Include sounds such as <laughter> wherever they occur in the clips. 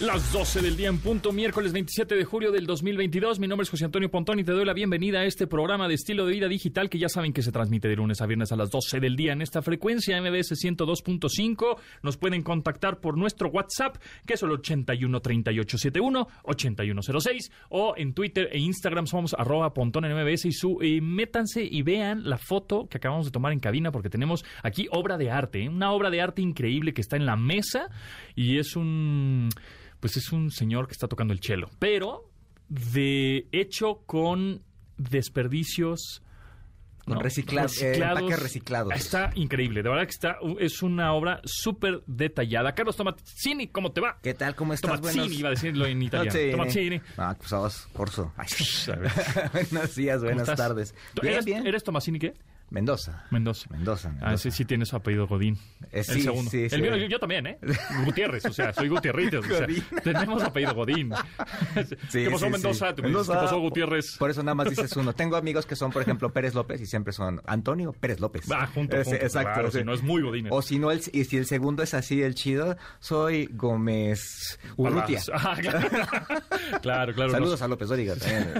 Las 12 del día en punto, miércoles 27 de julio del 2022. Mi nombre es José Antonio Pontón y te doy la bienvenida a este programa de estilo de vida digital que ya saben que se transmite de lunes a viernes a las 12 del día en esta frecuencia MBS 102.5. Nos pueden contactar por nuestro WhatsApp, que es el 813871-8106, o en Twitter e Instagram somos arroba Pontón en MBS y, su, y métanse y vean la foto que acabamos de tomar en cabina porque tenemos aquí obra de arte, ¿eh? una obra de arte increíble que está en la mesa y es un pues es un señor que está tocando el cello, pero de hecho con desperdicios con ¿no? reciclados, eh, empaques reciclados. Está increíble, de verdad que está es una obra súper detallada. Carlos Tomazzini, ¿cómo te va? ¿Qué tal? ¿Cómo estás? Tomazzini, Buenos... iba a decirlo en italiano. Tomazzini. Ah, acusabas corso. Ay, A ver. <laughs> Buenos días, ¿Cómo buenas tardes. ¿Tú Bien, ¿Eres, bien. ¿Eres Tomazzini qué? Mendoza. Mendoza. Mendoza, Mendoza. Ah, sí, sí tiene su apellido Godín. Eh, el segundo. sí, sí. el mío, yo, yo también, ¿eh? <laughs> Gutiérrez, o sea, soy Gutierritos. O sea, tenemos apellido Godín. <laughs> Sí, ¿Qué pasó Mendoza? ¿Qué pasó Gutiérrez? Por eso nada más dices uno. <laughs> Tengo amigos que son, por ejemplo, Pérez López y siempre son Antonio Pérez López. Va, junto, Exacto. claro, si no es muy Godín. O si no, el, y si el segundo es así, el chido, soy Gómez Urrutia. Ah, claro, claro. Saludos a López Dóriga también.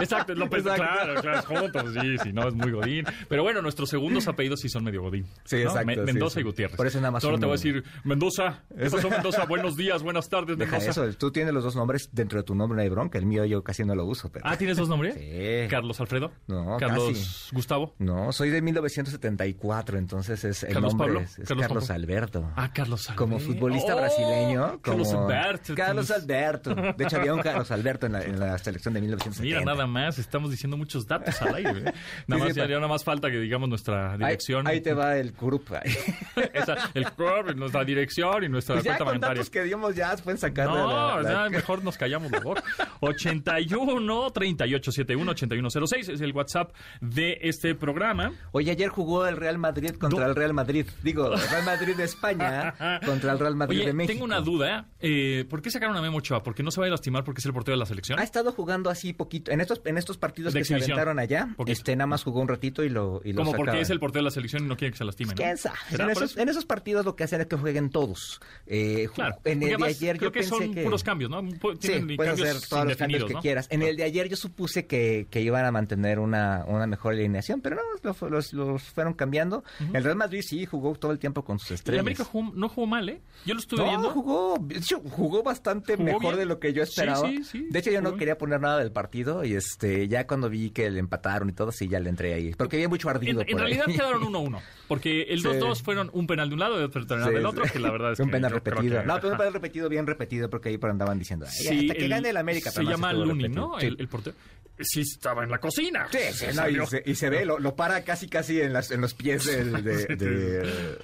Exacto, López, Exacto. claro, claro, juntos, sí, sí, no, es muy Godín. Pero bueno, nuestros segundos apellidos sí son medio Godín. Sí, ¿no? exacto, Me- Mendoza sí. y Gutiérrez. Por eso nada más Ahora te voy a decir, Mendoza, ¿qué pasó Mendoza? Buenos días, buenas tardes, Deja Mendoza. eso, tú tienes los dos nombres dentro de tu nombre, no hay bronca. El mío yo casi no lo uso. Pero... Ah, ¿tienes dos nombres? Sí. Carlos Alfredo. No, Carlos casi. Gustavo. No, soy de 1974, entonces es el ¿Carlos nombre Pablo? es, es ¿Carlos Carlos? Alberto. Ah, Carlos Alberto. Como futbolista Oh, brasileño. Carlos como- Alberto. Carlos Alberto. De hecho, había un <laughs> Carlos Alberto en la, en la selección de 1970. Mira, nada más, estamos diciendo muchos datos al aire. ¿eh? <laughs> Nada más, sí, ya, ya nada más falta que digamos nuestra dirección. ahí te va el grupo. <laughs> El club, nuestra dirección y nuestra Pues ya cuenta con bancaria. datos que dimos ya pueden sacar de No, la- la- ya mejor nos callamos la boca. 81 3871 8106 es el WhatsApp de este programa. Oye, ayer jugó el Real Madrid contra el Real Madrid. Digo, Real Madrid de España <laughs> contra el Real Madrid Oye, de México. tengo una duda. eh, ¿Por qué sacaron a Memo Ochoa? ¿Por qué no se va a lastimar porque es el portero de la selección? Ha estado jugando así poquito. En estos, en estos partidos De que se aventaron allá, Poquito. este nada más jugó un ratito y lo, y lo Como porque es el portero de la selección y no quiere que se lastime, ¿no? ¿Quién sabe? ¿Será En esos, eso? en esos partidos lo que hacen es que jueguen todos. Eh, Claro. En el de ayer creo yo que pensé son que... puros cambios, ¿no? Sí, puedes hacer todos los cambios que ¿no? quieras. En el de ayer yo supuse que, que iban a mantener una, una mejor alineación, pero no, los, los- los fueron cambiando. El Real Madrid sí jugó todo el tiempo con sus El estrellas. América jugó- no jugó mal, ¿eh? Yo lo estuve No, viendo. jugó, de hecho, jugó bastante ¿Jugó mejor bien? de lo que yo esperaba. sí, sí, de hecho, yo no bien. quería poner nada del partido y este ya cuando vi que le empataron y todo, sí, ya le entré ahí. Porque había mucho En, ardido en realidad quedaron <laughs> 1-1, porque el Sí. 2-2 fueron un penal de un lado y otro penal Sí, del otro, que la verdad es <laughs> un que penal yo creo repetido. que- no, pero un penal repetido, bien repetido, porque ahí por andaban diciendo, "Ay, Sí, hasta que gane el América. Se llama Luni. ¿no? El, el portero. Sí, estaba en la cocina. Sí, sí, no, y, se, y se ve, lo, lo para casi casi en, las, en los pies del, <laughs> de- Sí, de-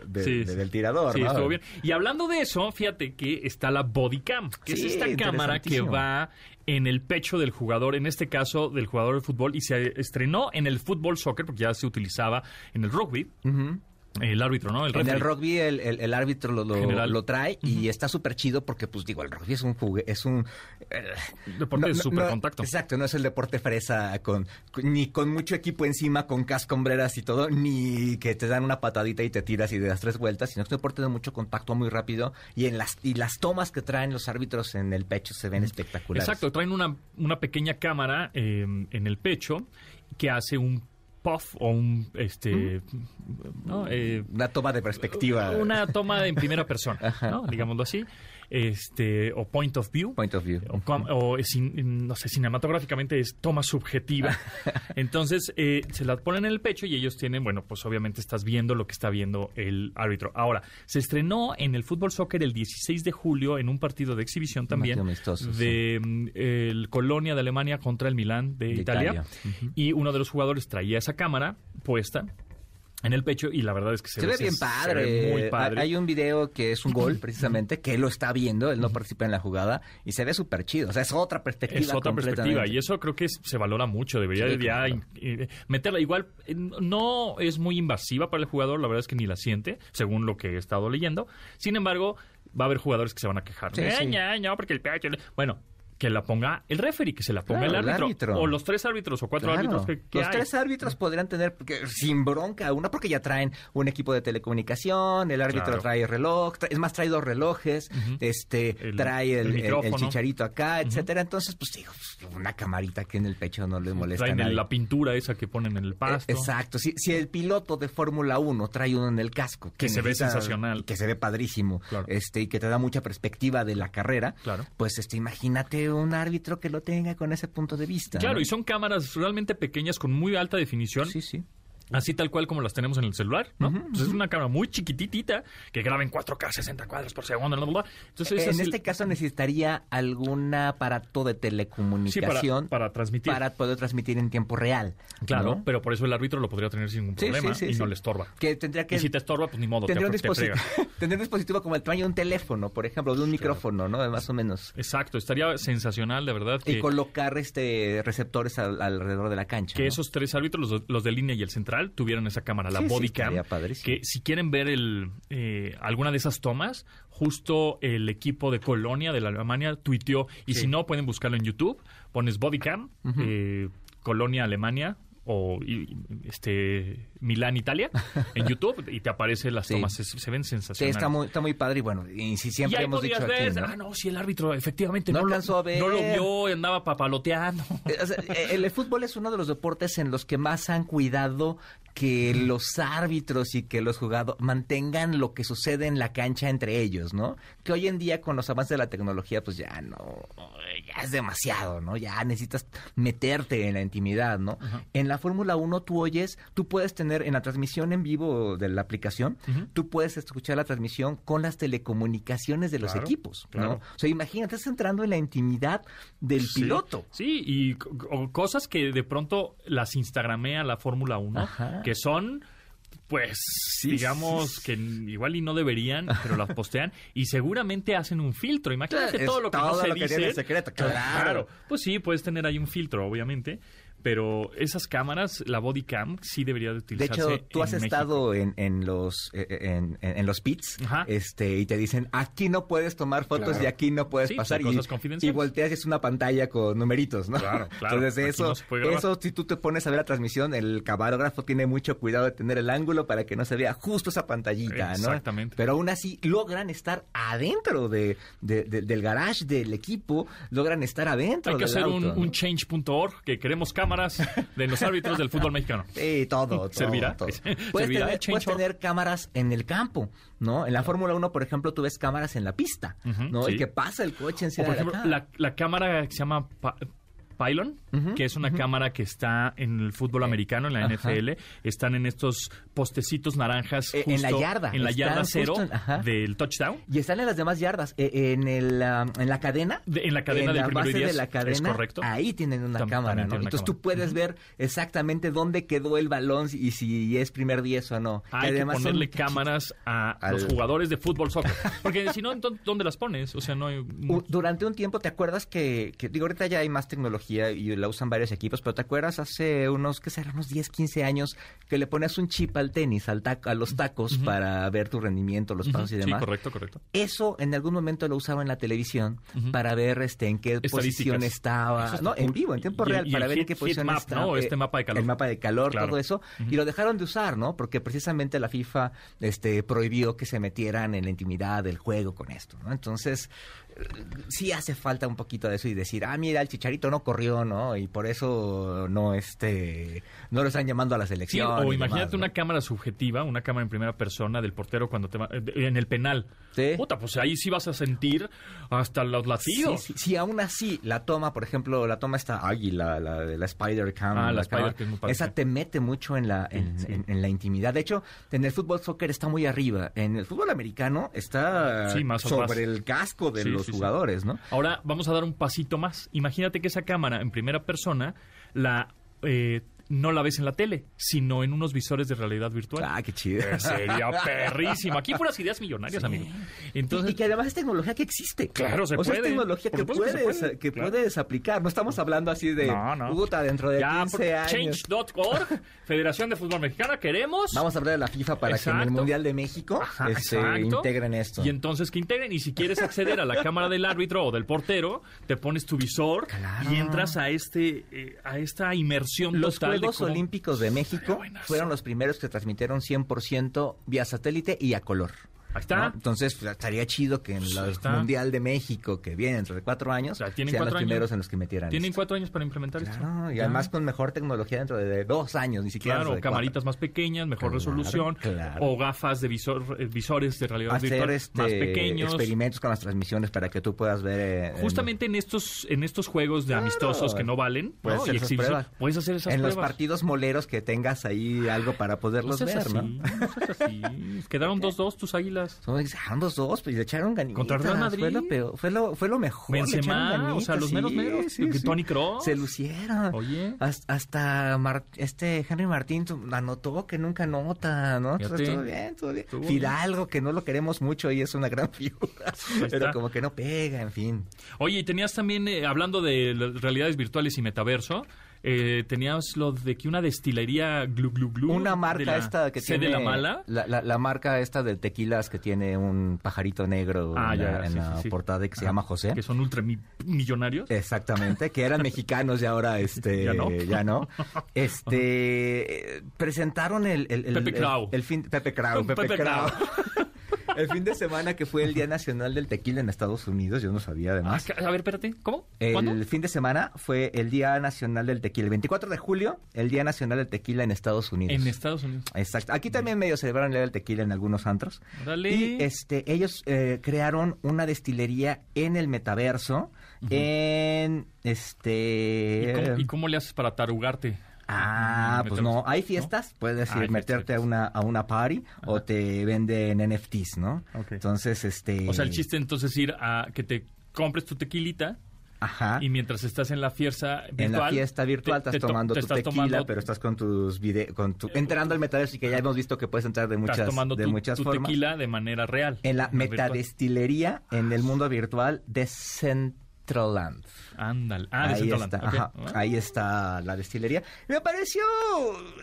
de- Sí, de- sí. del tirador. Sí, ¿no? estuvo bien. Y hablando de eso, fíjate que está la Bodycam, que Sí, es esta cámara que va en el pecho del jugador, en este caso del jugador de fútbol, y se estrenó en el fútbol soccer, porque ya se utilizaba en el rugby. Ujú. El árbitro, ¿no? El En el rugby el, el- el árbitro lo, lo- trae y está súper chido porque, pues digo, el rugby es un jugue, es un... eh, Deporte de super no- contacto. Exacto, no es el deporte fresa con, con- ni con mucho equipo encima, con casco, hombreras y todo, ni que te dan una patadita y te tiras y de das tres vueltas, sino que es un deporte de mucho contacto muy rápido y en las y las tomas que traen los árbitros en el pecho se ven espectaculares. Exacto, traen una, una pequeña cámara eh, en el pecho que hace un puff o un este ¿no? Eh, Una toma de perspectiva. una toma en primera persona, <laughs> ¿no? digámoslo así, este o point of view. Point of view. O, com- o sin- no sé, cinematográficamente es toma subjetiva. <laughs> Entonces, eh, se la ponen en el pecho y ellos tienen, bueno, pues obviamente estás viendo lo que está viendo el árbitro. Ahora, se estrenó en el fútbol soccer el 16 de julio en un partido de exhibición también amistoso, de mm, el Colonia de Alemania contra el Milán de, De Italia. Italia. Y uno de los jugadores traía esa cámara puesta en el pecho y la verdad es que se, Se ve bien se padre. ve muy padre. Hay un video que es un gol, precisamente, que él lo está viendo, él no participa en la jugada, y se ve súper chido. O sea, es otra perspectiva. Es otra perspectiva y eso creo que se valora mucho. Debería Sí, de ya claro. in- eh, meterla. Igual eh, no es muy invasiva para el jugador, la verdad es que ni la siente, según lo que he estado leyendo. Sin embargo, va a haber jugadores que se van a quejar. Sí, "Eh, sí. ña, ña, porque el pecho. Bueno, que la ponga el referee, que se la ponga Claro, el, el árbitro. O los tres árbitros o cuatro Claro. árbitros que, que Los hay. tres árbitros podrían tener, porque, sin bronca, una porque ya traen un equipo de telecomunicación, el árbitro Claro. trae reloj, tra- es más, trae dos relojes, este, El- trae el el, chicharito acá, etcétera. Entonces, pues digo, una camarita que en el pecho no les molesta Traen nadie. la pintura esa que ponen en el pasto. Eh, Exacto. Si, si el piloto de Fórmula 1 trae uno en el casco. Que se ve sensacional. Que se ve padrísimo. Este, y que te da mucha perspectiva de la carrera. Claro. Pues este, imagínate un árbitro que lo tenga con ese punto de vista. Claro, ¿no? y son cámaras realmente pequeñas con muy alta definición. Sí, sí. Así tal cual como las tenemos en el celular, ¿no? Entonces es una cámara muy chiquititita que graba en 4K, 60 cuadros por segundo, bla, bla, bla. Entonces, en es el- este caso necesitaría algún aparato de sí, para, telecomunicación para transmitir. para poder transmitir en tiempo real. Claro, ¿no? pero por eso el árbitro lo podría tener sin ningún problema sí, sí, y no le estorba. Que tendría que Y si te estorba, pues ni modo, te, tendría un, te dispositivo, frega. <laughs> tendría un dispositivo como el tamaño de un teléfono, por ejemplo, de un micrófono, ¿no? Más o menos. Exacto, estaría sensacional, de verdad, Y que, colocar este receptores al- alrededor de la cancha. que ¿no? esos tres árbitros, los, los de línea y el central, tuvieran esa cámara, la Sí, body cam, que si quieren ver el, eh, alguna de esas tomas, justo el equipo de Colonia de la Alemania tuiteó, y Sí. si no, pueden buscarlo en YouTube, pones body cam, eh, Colonia, Alemania, o este Milán, Italia, en <laughs> YouTube, y te aparecen las Sí. tomas, se, se ven Sí, sensacionales. está muy, está muy padre y bueno, y si y siempre ahí hemos dicho aquí, ver, ¿no? ah, no, si el árbitro efectivamente No no, alcanzó lo, a ver. no lo vio, andaba papaloteando. Eh, o sea, eh, el, el fútbol es uno de los deportes en los que más han cuidado que los árbitros y que los jugadores mantengan lo que sucede en la cancha entre ellos, ¿no? Que hoy en día con los avances de la tecnología pues ya no, ya es demasiado, ¿no? Ya necesitas meterte en la intimidad, ¿no? En la Fórmula 1 tú oyes, tú puedes tener en la transmisión en vivo de la aplicación, tú puedes escuchar la transmisión con las telecomunicaciones de los Claro, equipos, ¿no? claro. O sea, imagínate, estás entrando en la intimidad del Sí, piloto. Sí, y cosas que de pronto las instagramea la Fórmula 1, Ajá. que son pues digamos sí, que igual y no deberían, pero las postean y seguramente hacen un filtro. Imagínate Es todo lo que no todo se lo que dice. tiene secreto, claro. Pues sí, puedes tener ahí un filtro, obviamente, pero esas cámaras, la body cam, sí debería de De utilizarse. hecho, tú has estado en, en los eh, en, en- en los pits Ajá. este y te dicen aquí no puedes tomar fotos Claro. y aquí no puedes Sí, pasar y, cosas y volteas y es una pantalla con numeritos, ¿no? Claro, claro. Entonces eso, no eso si tú te pones a ver la transmisión, el camarógrafo tiene mucho cuidado de tener el ángulo para que no se vea justo esa pantallita, ¿no? Exactamente. Pero aún así logran estar adentro de, de- de- del garage del equipo, logran estar adentro Hay que del hacer un, ¿no? un change.org que queremos cámaras de los árbitros del fútbol mexicano. Sí, todo. ¿Servirá? todo. <laughs> ¿Servirá Puedes, el tener, puedes cámaras en el campo, ¿no? En la Fórmula 1, por ejemplo, tú ves cámaras en la pista, ¿no? sí. Y que pasa el coche O encima por de ejemplo, la, la, la cámara que se llama Pa- Pylon, que es una cámara que está en el fútbol americano, en la Ajá. NFL, están en estos postecitos naranjas Eh, en la justo yarda, en la yarda justo cero en- del touchdown, Y están en las demás yardas. Eh, en, el, en la cadena. de- en la cadena en del la primero y base diez, de la cadena, es correcto. ahí tienen una Tam- cámara, Entonces cámara. tú puedes ver exactamente dónde quedó el balón y si es primer 10 o no. Hay que además ponerle cámaras a Al- los jugadores de fútbol soccer. Porque si no, ¿dónde las pones? O sea, no hay... <laughs> Durante un tiempo, ¿te acuerdas que, que, digo, ahorita ya hay más tecnología y la usan varios equipos, pero ¿te acuerdas hace unos, qué será, unos 10, 15 años que le ponías un chip al tenis, al taco, a los tacos para ver tu rendimiento, los pasos y Sí, demás? correcto, correcto. Eso en algún momento lo usaba en la televisión para ver este en qué posición estaba, está no, en vivo, en tiempo Y real, y para ver en qué posición map, estaba. ¿no? eh, Este mapa de calor. El mapa de calor, Claro. todo eso. Y lo dejaron de usar, ¿no? Porque precisamente la FIFA este, prohibió que se metieran en la intimidad del juego con esto, ¿no? Entonces, sí hace falta un poquito de eso y decir, ah, mira, el chicharito no corrió, ¿no? Y por eso no, este, no lo están llamando a la Sí, selección. o imagínate demás, ¿no? una cámara subjetiva, una cámara en primera persona del portero cuando te va, eh, en el penal. Sí. Puta, pues ahí sí vas a sentir hasta los latidos. Sí, sí, sí, aún así, la toma, por ejemplo, la toma esta águila, la de la Spider Cam. Ah, la Spider, que Esa te mete mucho en la, en, en- en la intimidad. De hecho, en el fútbol soccer está muy arriba. En el fútbol americano está más sobre atrás. el casco de Sí, los sí, sí. jugadores, ¿no? Ahora vamos a dar un pasito más. Imagínate que esa cámara en primera persona la eh, no la ves en la tele, sino en unos visores de realidad virtual. Ah, qué chido. Eh, Sería perrísimo. Aquí puras ideas millonarias, amigo. Entonces, y, y que además es tecnología que existe. Claro, se o sea, puede. es tecnología que supuesto que puedes, puede. que Claro. puedes aplicar. No estamos hablando así de No, no. puta dentro de ya, 15 años. change.org, Federación de Fútbol Mexicana, queremos. Vamos a hablar de la FIFA para que en el. Mundial de México Ajá, este, integren esto. Y entonces que integren. Y si quieres acceder a la cámara del árbitro o del portero, te pones tu visor Claro. y entras a este eh, a esta inmersión Los total Juegos Olímpicos de México fueron los primeros que transmitieron 100% vía satélite y a color. Ahí está. ¿no? Entonces, pues, estaría chido que en Pues, el. Mundial de México, que viene dentro de cuatro años, O sea, sean cuatro los años. primeros en los que metieran Tienen esto. cuatro años para implementar Claro, esto. y Ya. además con mejor tecnología dentro de dos años, ni siquiera Claro, de cuatro. camaritas más pequeñas, mejor Claro, resolución, claro. o gafas de visor, eh, visores de realidad hacer virtual este, más pequeños. experimentos con las transmisiones para que tú puedas ver eh, en- Justamente en estos en estos juegos de amistosos que no valen, Puedes ¿no? hacer y esas exhibición, pruebas. puedes hacer esas en los pruebas. partidos moleros que tengas ahí algo para No poderlos seas ver, así, ¿no? no seas así. <laughs> Quedaron 2-2 tus águilas. Son dejaron dos dos, pues le echaron ganitas. Contra Real Madrid. Fue lo, peor- fue lo, fue lo mejor. le Benzema, echaron o sea, los sí, meros, sí, que sí. Toni Kroos. Se lucieron. Oye. Hasta, hasta Mar- este Henry Martín anotó que nunca anota, ¿no? Entonces, Fíjate. todo bien, todo bien. Estuvo Fidalgo, que no lo queremos mucho y es una gran <laughs> figura. Pero como que no pega, en fin. Oye, y tenías también, eh, hablando de las realidades virtuales y metaverso, eh, tenías lo de que una destilería Glu Glu Glu. Una de marca la esta que tiene... la mala. La, la- la marca esta de tequilas que tiene un pajarito negro Ah, en ya, la, en sí, la sí, sí. portada que se llama José. Que son ultramillonarios. Exactamente, que eran <laughs> mexicanos y ahora este Ya no. ya no. <laughs> Este eh, presentaron el, el, el- Pepe el- Krau. el fin Pepe Krau, <laughs> Pepe, Pepe. Krau. El fin de semana que fue el Día Nacional del Tequila en Estados Unidos, yo no sabía Ah, además. a ver, espérate, ¿cómo? ¿Cuándo? El fin de semana fue el Día Nacional del Tequila. El 24 de julio, el Día Nacional del Tequila en Estados Unidos. En Estados Unidos. Exacto. Aquí también medio celebraron el Día del Tequila en algunos antros. Órale. Y este, ellos eh, crearon una destilería en el metaverso, en este... ¿Y cómo, y cómo le haces para tarugarte? Ah, pues no, hay fiestas, puedes Ah, ir, meterte a una, a una party o te venden NFTs, ¿no? Entonces, este... O sea, el chiste entonces es ir a que te compres tu tequilita Ajá. y mientras estás en la fiesta virtual... en la fiesta virtual te- estás te tomando te tu estás tequila, tomando- pero estás con tus vide con tu entrando al metaverso y que ya hemos visto que puedes entrar de muchas tomando de tu, muchas tu formas. tequila de manera real. En la metadestilería en el mundo virtual de Centraland. Ándale. Ah, de ahí Centraland. está, ok. ajá, Ah. ahí está la destilería. Me pareció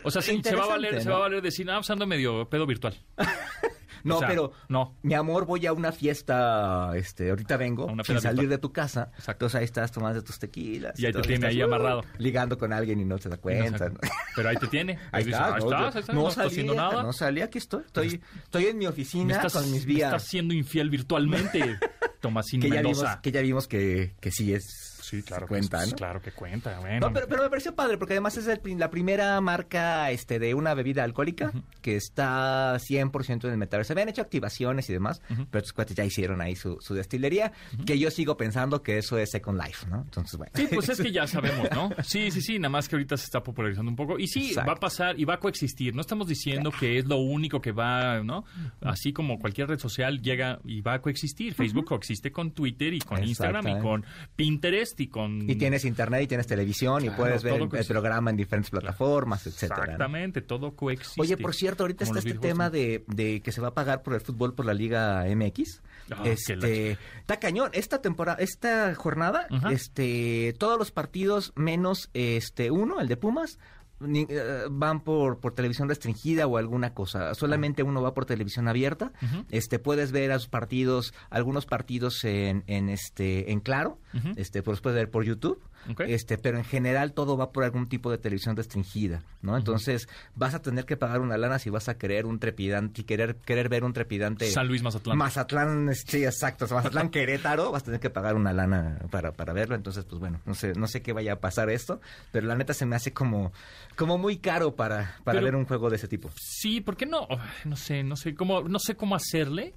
O sea, sí, se va a valer, se va a valer decir, ah, pues ando medio pedo virtual. <laughs> No, O sea, pero no. mi amor, voy a una fiesta, este, ahorita vengo, una sin salir de tu casa. Exacto. Entonces ahí estás tomando tus tequilas. Y ahí te tiene ahí uh, amarrado. ligando con alguien y no te da cuenta. Pero ahí te tiene. <laughs> Ahí dices, está, ahí no, estás, yo- ahí estás, no no salí, haciendo nada. No salí, aquí estoy. Estoy, estoy en mi me oficina estás, con mis me vías. estás siendo infiel virtualmente, <laughs> Tomasín que ya, vimos, Mendoza. que ya vimos que, que sí es Sí, claro. cuenta, que, ¿no? Claro que cuenta. Bueno, No, pero, pero me pareció padre porque además es el la primera marca este de una bebida alcohólica que está 100% en el metaverso. Se habían hecho activaciones y demás, pero estos cuates ya hicieron ahí su, su destilería, que yo sigo pensando que eso es Second Life, ¿no? Entonces, bueno. Sí, pues es que ya <laughs> sabemos, ¿no? Sí, sí, sí, nada más que ahorita se está popularizando un poco. Y sí, Exacto. va a pasar y va a coexistir. No estamos diciendo que es lo único que va, ¿no? Así como cualquier red social llega y va a coexistir. Facebook coexiste con Twitter y con Instagram y con Pinterest y con... Y tienes internet y tienes televisión y Claro, puedes ver el, programa en diferentes plataformas, etcétera. ¿no? Exactamente, todo coexiste. Oye, por cierto, ahorita está este tema de, de que se va a pagar por el fútbol por la Liga MX. Ah, este, está cañón. Esta temporada, esta jornada, este, todos los partidos menos este uno, el de Pumas, ni- eh, van por, por televisión restringida o alguna cosa. Solamente uno va por televisión abierta. Este, puedes ver a sus partidos, algunos partidos en, en este, en claro, este, pues puedes ver por YouTube. Este, pero en general todo va por algún tipo de televisión restringida, ¿no? Entonces vas a tener que pagar una lana si vas a querer un trepidante, y querer, querer ver un trepidante. San Luis Mazatlán. Mazatlán, sí, exacto. o sea, Mazatlán <laughs> Querétaro, vas a tener que pagar una lana para, para verlo. Entonces, pues bueno, no sé, no sé qué vaya a pasar esto, pero la neta se me hace como, como muy caro para, para Pero- ver un juego de ese tipo. Sí, ¿por qué no? No sé, no sé cómo, no sé cómo hacerle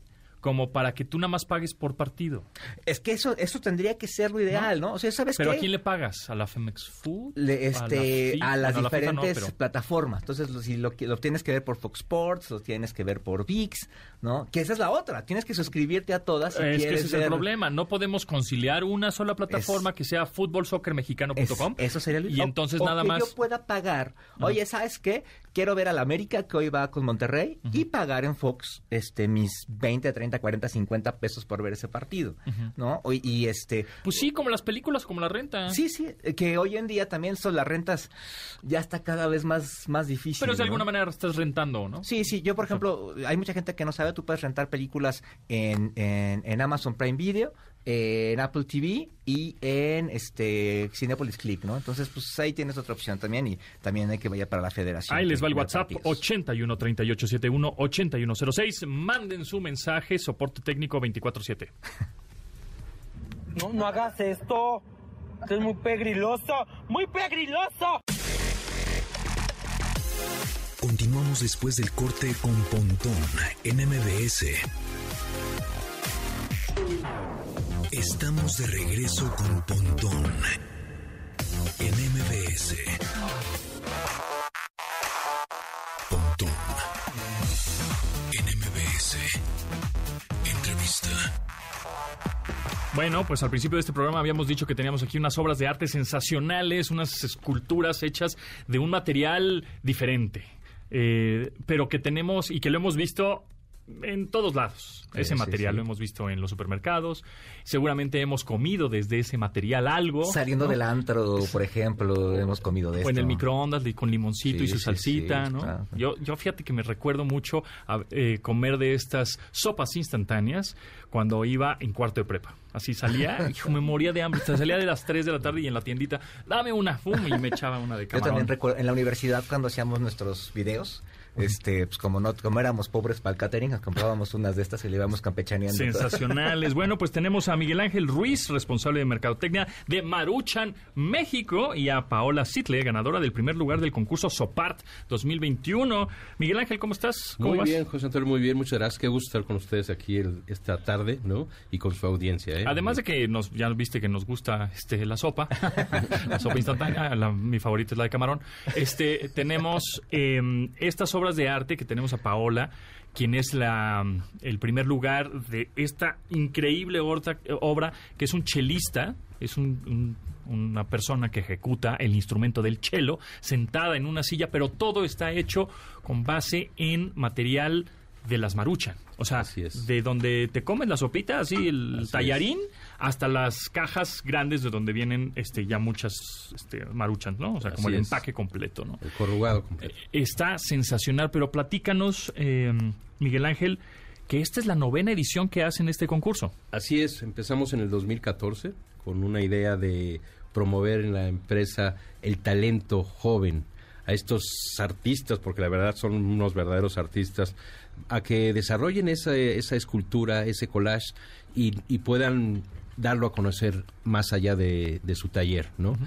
como para que tú nada más pagues por partido. Es que eso eso tendría que ser lo ideal, ¿no? O sea, ¿sabes ¿Pero qué? a quién le pagas? ¿A la Femex Food? Le- este, a, las Bueno, la FIFA no, diferentes pero- plataformas. Entonces, lo- si lo, que- lo tienes que ver por Fox Sports, lo tienes que ver por VIX, ¿no? Que esa es la otra. Tienes que suscribirte a todas si es que quieres ese es el problema. No podemos conciliar una sola plataforma Es- que sea futbolsoccermexicano.com. Es- eso sería el Y o- entonces o nada que más. yo pueda pagar. Oye, ¿sabes qué? Quiero ver al América que hoy va con Monterrey y pagar en Fox este mis 20, 30, 40, 50 pesos por ver ese partido, ¿no? O- Y este Pues sí, como las películas, como la renta. Sí, sí, que hoy en día también son las rentas ya está cada vez más más difícil. Pero de ¿no? alguna manera estás rentando, ¿no? Sí, sí, yo por ejemplo, hay mucha gente que no sabe, tú puedes rentar películas en, en, en Amazon Prime Video, en Apple TV y en este Cinepolis Click, ¿no? Entonces, pues ahí tienes otra opción también y también hay que vaya para la federación. Ahí les va el WhatsApp partidos. 81 38 71 8106. Manden su mensaje, soporte técnico 24-7. No, no hagas esto. Esto es muy pegriloso. ¡Muy pegriloso! Continuamos después del corte con Pontón en MBS. Estamos de regreso con Pontón en MBS. Pontón en MBS. Entrevista. Bueno, pues al principio de este programa habíamos dicho que teníamos aquí unas obras de arte sensacionales, unas esculturas hechas de un material diferente, eh, pero que tenemos y que lo hemos visto en todos lados. Ese sí, material sí. lo hemos visto en los supermercados. Seguramente hemos comido desde ese material algo. Saliendo ¿no? del antro, por ejemplo, hemos comido de O esto. en el microondas con limoncito y su salsita, ¿no? claro. Yo, yo fíjate que me recuerdo mucho a, eh, comer de estas sopas instantáneas cuando iba en cuarto de prepa. Así salía, <laughs> hijo, me moría de hambre. Salía de las 3 de la tarde y en la tiendita, dame una, fum, y me echaba una de Yo camarón. también recuerdo, en la universidad cuando hacíamos nuestros videos, este, pues como no, como éramos pobres para el catering, comprábamos unas de estas y le íbamos campechaneando. Sensacionales. <laughs> Bueno, pues tenemos a Miguel Ángel Ruiz, responsable de Mercadotecnia de Maruchan, México, y a Paola Sitle, ganadora del primer lugar del concurso Sopart 2021. Miguel Ángel, ¿cómo estás? ¿Cómo Muy vas? bien, José Antonio, muy bien, muchas gracias. Qué gusto estar con ustedes aquí el- esta tarde, ¿no? Y con su audiencia, ¿eh? Además de que nos, ya viste que nos gusta este, la sopa, <laughs> la sopa instantánea, la- mi favorita es la de camarón. Este, tenemos eh, estas obras de arte que tenemos a Paola, quien es la, el primer lugar de esta increíble obra, que es un chelista, es un- una persona que ejecuta el instrumento del cello, sentada en una silla, pero todo está hecho con base en material de las maruchan. O sea, de donde te comes la sopita, así el Así es. tallarín, hasta las cajas grandes de donde vienen este ya muchas este, maruchans, ¿no? O sea, como el es. empaque completo, ¿no? El corrugado completo. Está sensacional, pero platícanos, eh, Miguel Ángel, que esta es la novena edición que hacen este concurso. Así es, empezamos en el 2014 con una idea de promover en la empresa el talento joven a estos artistas, porque la verdad son unos verdaderos artistas, a que desarrollen esa, esa escultura, ese collage y, y puedan darlo a conocer más allá de, de su taller, ¿no?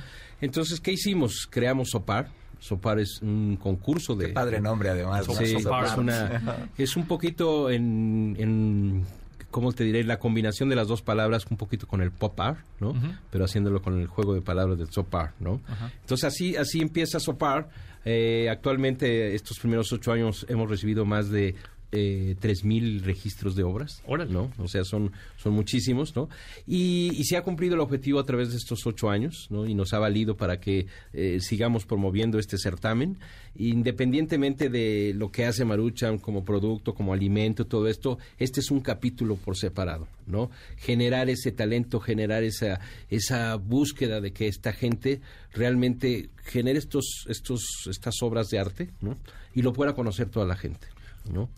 Entonces, ¿qué hicimos? Creamos Sopar. Sopar es un concurso de... Qué padre nombre además. ¿no? Sí, Sopar. es, una- <laughs> es un poquito en, en, ¿cómo te diré? La combinación de las dos palabras, un poquito con el pop art, ¿no? Pero haciéndolo con el juego de palabras del sopar, ¿no? Entonces así, así empieza Sopar. Eh, actualmente, estos primeros ocho años, hemos recibido más de eh, 3.000 registros de obras, Órale. ¿no? O sea, son, son muchísimos, ¿no? Y, y se ha cumplido el objetivo a través de estos ocho años, ¿no? Y nos ha valido para que eh, sigamos promoviendo este certamen, independientemente de lo que hace Maruchan como producto, como alimento, todo esto, este es un capítulo por separado, ¿no? Generar ese talento, generar esa, esa búsqueda de que esta gente realmente genere estos, estos, estas obras de arte, ¿no? Y lo pueda conocer toda la gente,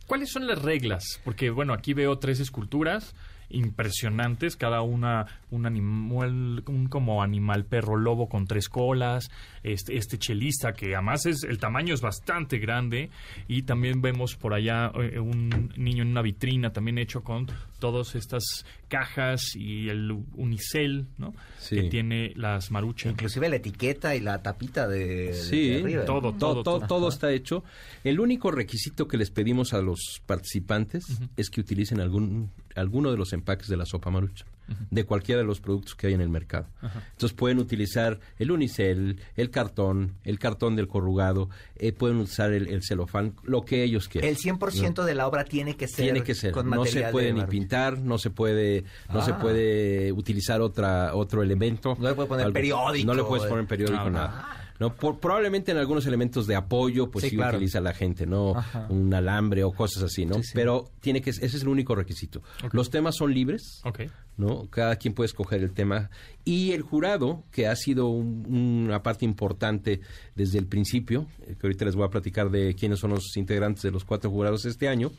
¿Cuáles son las reglas? Porque, bueno, aquí veo tres esculturas impresionantes, cada una un animal, un como animal perro lobo con tres colas, este, este chelista que además es, el tamaño es bastante grande y también vemos por allá eh, un niño en una vitrina también hecho con todas estas cajas y el unicel, ¿no? Sí. Que tiene las maruchas. Inclusive la etiqueta y la tapita de, Sí, de arriba. todo, todo, todo, todo. todo está hecho. El único requisito que les pedimos a los participantes es que utilicen algún alguno de los empaques de la sopa marucha, de cualquiera de los productos que hay en el mercado. Entonces pueden utilizar el unicel, el cartón, el cartón del corrugado, eh, pueden usar el, el celofán, lo que ellos quieran. El 100% de la obra tiene que ser Tiene que ser, con no se puede de ni pintar, no se puede, no se Ah. puede utilizar otra otro elemento. No le puede poner periódico, No le puedes eh. poner periódico, Ah, nada. No, por- probablemente en algunos elementos de apoyo, pues Sí, sí, claro. utiliza la gente, ¿no? Ajá. Un alambre o cosas así, ¿no? Sí, sí. Pero tiene que, ese es el único requisito. Los temas son libres. ¿no? Cada quien puede escoger el tema. Y el jurado, que ha sido un- una parte importante desde el principio, eh, que ahorita les voy a platicar de quiénes son los integrantes de los cuatro jurados este año,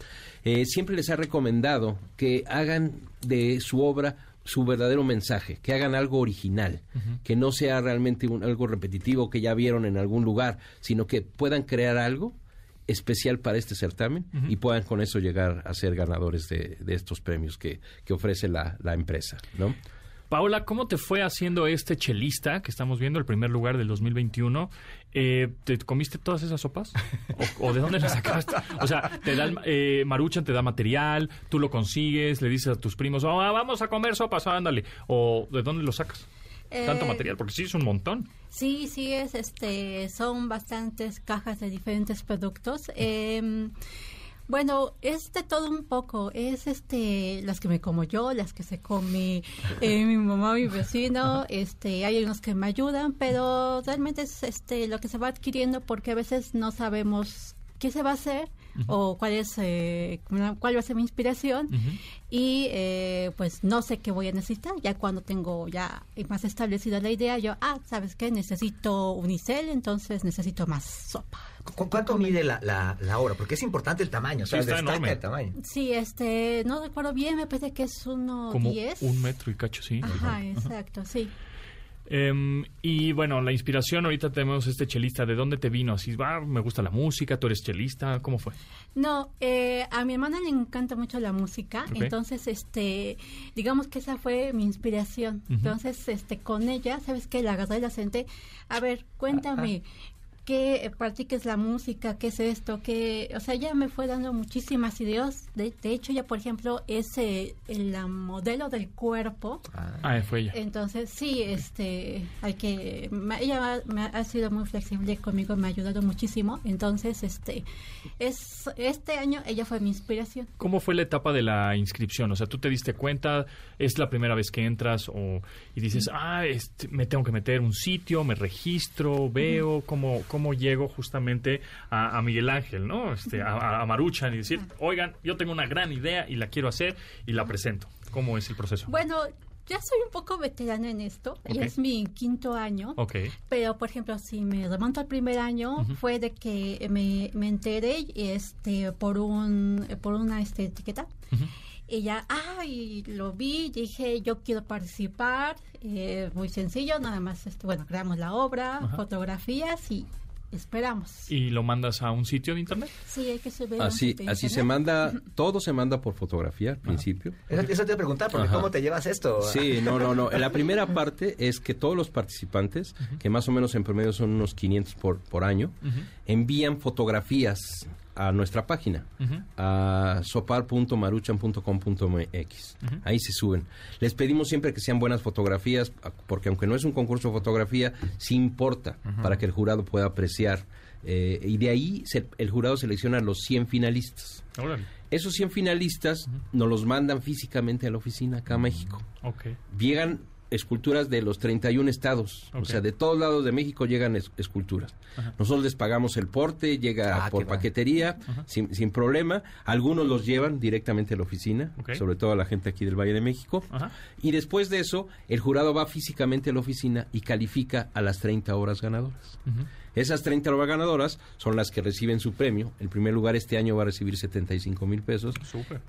eh, siempre les ha recomendado que hagan de su obra su verdadero mensaje, que hagan algo original, que no sea realmente un- algo repetitivo que ya vieron en algún lugar, sino que puedan crear algo especial para este certamen y puedan con eso llegar a ser ganadores de, de estos premios que, que ofrece la, la empresa, ¿no? Paola, ¿cómo te fue haciendo este chelista que estamos viendo, el primer lugar del 2021? Eh, ¿Te comiste todas esas sopas? ¿O, o de dónde las sacaste? O sea, te da eh, Maruchan te da material, tú lo consigues, le dices a tus primos, "Ah, vamos a comer sopas, ándale. ¿O de dónde lo sacas? Tanto Eh, material, porque sí es un montón. Sí, sí es, este, son bastantes cajas de diferentes productos. Em, bueno, es de todo un poco. Es este, las que me como yo, las que se come eh, <laughs> mi mamá, mi vecino. Este, hay unos que me ayudan, pero realmente es este lo que se va adquiriendo porque a veces no sabemos qué se va a hacer o cuál es eh, cuál va a ser mi inspiración. Y eh, pues no sé qué voy a necesitar. Ya cuando tengo ya más establecida la idea yo ah sabes qué necesito unicel entonces necesito más sopa ¿Cu- ¿Cuánto mide la, la, la obra? Porque es importante el tamaño, o sea, Sí, está destaca enorme. el tamaño. sí este no recuerdo bien me parece que es uno Como diez. un metro y cacho, sí. ajá exacto sí Em, y bueno, la inspiración, ahorita tenemos este chelista, ¿de dónde te vino? Así, va, me gusta la música, tú eres chelista, ¿cómo fue? No, eh, a mi hermana le encanta mucho la música, Ok. entonces, este, digamos que esa fue mi inspiración. Entonces, este, con ella, ¿sabes qué? La agarré y la senté. A ver, cuéntame, ¿qué eh, practiques la música? ¿Qué es esto? ¿Qué? O sea, ella me fue dando muchísimas ideas. De, de hecho, ella, por ejemplo, es eh, el la modelo del cuerpo. Ah, fue ella. Entonces, sí, este, hay que, me- ella me ha, ha sido muy flexible conmigo, me ha ayudado muchísimo. Entonces, este, es, este año ella fue mi inspiración. ¿Cómo fue la etapa de la inscripción? O sea, tú te diste cuenta, es la primera vez que entras o, y dices, ah, este, me tengo que meter un sitio, me registro, veo cómo, cómo llego justamente a, a Miguel Ángel, ¿no? Este, a, a Maruchan y decir, oigan, yo tengo una gran idea y la quiero hacer y la presento. ¿Cómo es el proceso? Bueno, ya soy un poco veterana en esto, Ok. ya es mi quinto año. Ok. Pero, por ejemplo, si me remonto al primer año, fue de que me, me enteré este, por, un, por una este, etiqueta. Y ya, ay, lo vi, dije, yo quiero participar. eh, muy sencillo, nada más, este, bueno, creamos la obra, fotografías y esperamos. ¿Y lo mandas a un sitio de internet? Sí, hay que subir. Así, así se internet. manda, todo se manda por fotografía al principio. Eso, eso te iba a preguntar, porque Ajá. ¿cómo te llevas esto? Sí, no, no, no. La primera parte es que todos los participantes, que más o menos en promedio son unos 500 por, por año, envían fotografías a nuestra página, a sopar.maruchan.com.mx. Ahí se suben. Les pedimos siempre que sean buenas fotografías, a- porque aunque no es un concurso de fotografía, sí importa para que el jurado pueda apreciar. Eh, y de ahí se- el jurado selecciona los 100 finalistas. Órale. Esos 100 finalistas nos los mandan físicamente a la oficina acá a México llegan esculturas de los 31 estados. O sea, de todos lados de México llegan es- esculturas. Nosotros les pagamos el porte, llega Ah, por paquetería, sin, sin problema. Algunos los llevan directamente a la oficina, sobre todo a la gente aquí del Valle de México. Ajá. Y después de eso, el jurado va físicamente a la oficina y califica a las 30 horas ganadoras. Esas 30 horas ganadoras son las que reciben su premio. El primer lugar este año va a recibir 75 mil pesos.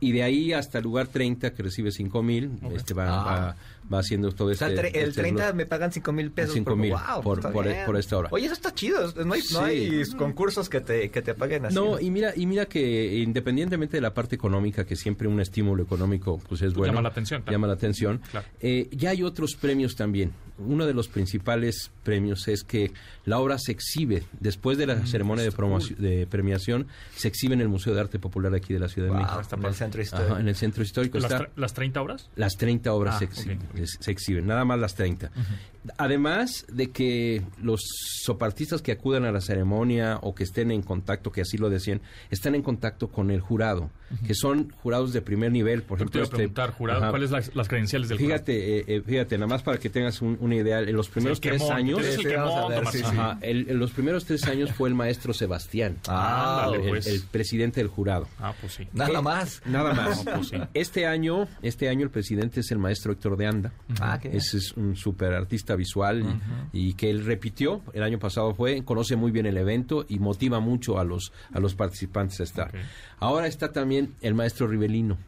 Y de ahí hasta el lugar 30, que recibe 5 mil, este va, Ah. va, va haciendo todo O sea, este... el, tre- el este 30 blog. me pagan 5 mil pesos. Cinco por- mil wow, por- por- por esta obra. Oye, eso está chido. No hay, no Sí. hay concursos que te, que te paguen así. No, y mira, y mira que independientemente de la parte económica, que siempre un estímulo económico pues es bueno. Llama la atención, claro. Llama la atención. Claro. eh, ya hay otros premios también. Uno de los principales premios es que la obra se exhibe, después de la Mm, ceremonia de, promoci- de premiación, se exhibe en el Museo de Arte Popular aquí de la Ciudad de México. está en el centro histórico. Ajá, en el centro histórico ¿Las, está. las 30 horas? Las 30 obras Ah, se, exhi- ok. es- se exhiben, nada más las 30. Además de que los sopartistas que acudan a la ceremonia o que estén en contacto, que así lo decían, están en contacto con el jurado, que son jurados de primer nivel, por Yo te ejemplo. iba a este- preguntar, jurado. ¿cuáles las, las credenciales del jurado? Fíjate, eh, eh, fíjate, nada más para que tengas un- una idea, en los primeros tres quemón, años, el Los primeros tres años fue el maestro Sebastián, <laughs> Ah, el, pues. el presidente del jurado. Ah, pues sí. Nada más. Nada más. No, pues sí. Este año, este año el presidente es el maestro Héctor de Anda. Ah, qué bien. Ese es un super artista visual y, y que él repitió, el año pasado fue, conoce muy bien el evento y motiva mucho a los, a los participantes a estar. Ahora está también el maestro Rivelino,